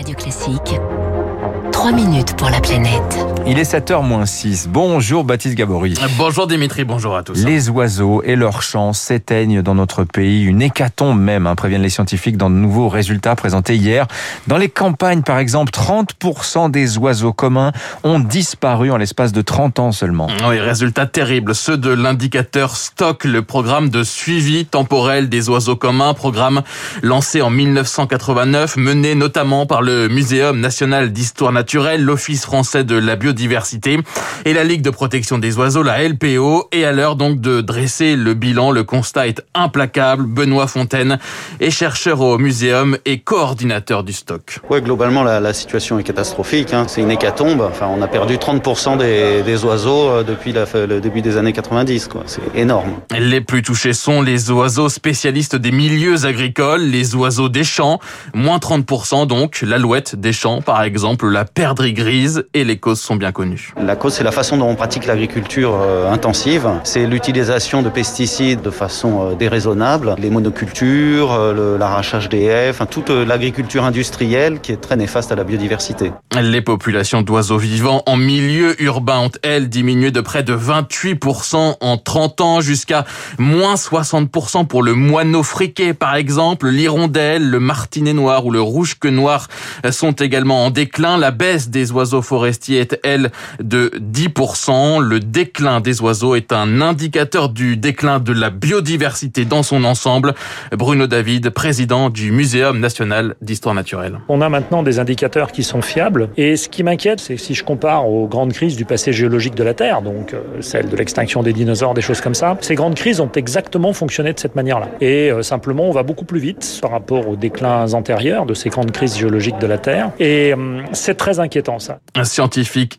Radio Classique. 3 minutes pour la planète. Il est 7h moins 6. Bonjour Baptiste Gabory. Bonjour Dimitri, bonjour à tous. Les oiseaux et leurs chants s'éteignent dans notre pays. Une hécatombe même, hein, préviennent les scientifiques dans de nouveaux résultats présentés hier. Dans les campagnes, par exemple, 30% des oiseaux communs ont disparu en l'espace de 30 ans seulement. Oui, résultats terribles. Ceux de l'indicateur Stock, le programme de suivi temporel des oiseaux communs, programme lancé en 1989, mené notamment par le Muséum national d'histoire naturelle l'Office français de la biodiversité et la Ligue de protection des oiseaux, la LPO. Et à l'heure donc de dresser le bilan, le constat est implacable. Benoît Fontaine est chercheur au muséum et coordinateur du stock. Ouais, globalement, la, la situation est catastrophique. Hein. C'est une hécatombe. Enfin, on a perdu 30% des, des, oiseaux euh, depuis la, le début des années 90. C'est énorme. Les plus touchés sont les oiseaux spécialistes des milieux agricoles, les oiseaux des champs, moins 30% donc, l'alouette des champs par exemple, la perdrix grise et les causes sont bien connues. La cause, c'est la façon dont on pratique l'agriculture euh, intensive. C'est l'utilisation de pesticides de façon euh, déraisonnable, les monocultures, euh, l'arrachage des haies, enfin toute l'agriculture industrielle qui est très néfaste à la biodiversité. Les populations d'oiseaux vivants en milieu urbain ont, elles, diminué de près de 28% en 30 ans jusqu'à moins 60% pour le moineau friqué, par exemple. L'hirondelle, le martinet noir ou le rouge-queue noir sont également en déclin. La baisse des oiseaux forestiers est, elle, de 10%. Le déclin des oiseaux est un indicateur du déclin de la biodiversité dans son ensemble. Bruno David, président du Muséum national d'histoire naturelle. On a maintenant des indicateurs qui sont fiables. Et ce qui m'inquiète, c'est si je compare aux grandes crises du passé géologique de la Terre, donc euh, celle de l'extinction des dinosaures, des choses comme ça, ces grandes crises ont exactement fonctionné de cette manière-là. Et euh, simplement, on va beaucoup plus vite par rapport aux déclins antérieurs de ces grandes crises géologiques de la Terre. Et euh, c'est très inquiétant ça.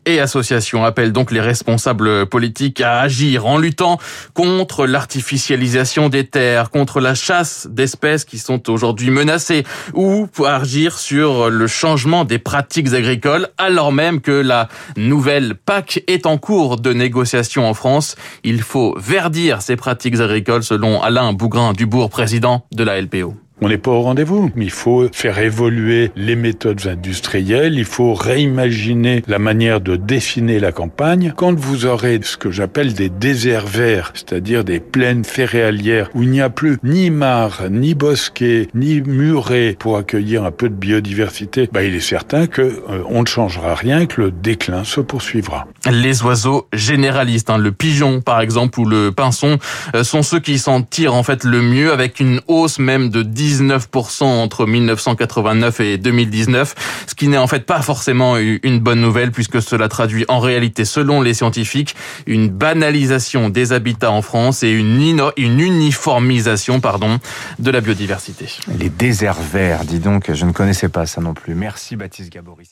Et associations appellent donc les responsables politiques à agir en luttant contre l'artificialisation des terres, contre la chasse d'espèces qui sont aujourd'hui menacées ou pour agir sur le changement des pratiques agricoles alors même que la nouvelle PAC est en cours de négociation en France. Il faut verdir ces pratiques agricoles selon Alain Bougrain-Dubourg, président de la LPO. On n'est pas au rendez-vous. Il faut faire évoluer les méthodes industrielles. Il faut réimaginer la manière de dessiner la campagne. Quand vous aurez ce que j'appelle des déserts verts, c'est-à-dire des plaines céréalières où il n'y a plus ni mares, ni bosquets, ni murets pour accueillir un peu de biodiversité, bah, il est certain que euh, on ne changera rien, que le déclin se poursuivra. Les oiseaux généralistes, hein, le pigeon par exemple ou le pinson, euh, sont ceux qui s'en tirent en fait le mieux avec une hausse même de 10 19% entre 1989 et 2019, ce qui n'est en fait pas forcément une bonne nouvelle puisque cela traduit en réalité, selon les scientifiques, une banalisation des habitats en France et une, uniformisation pardon, de la biodiversité. Les déserts verts, dis donc, je ne connaissais pas ça non plus. Merci Baptiste Gabory.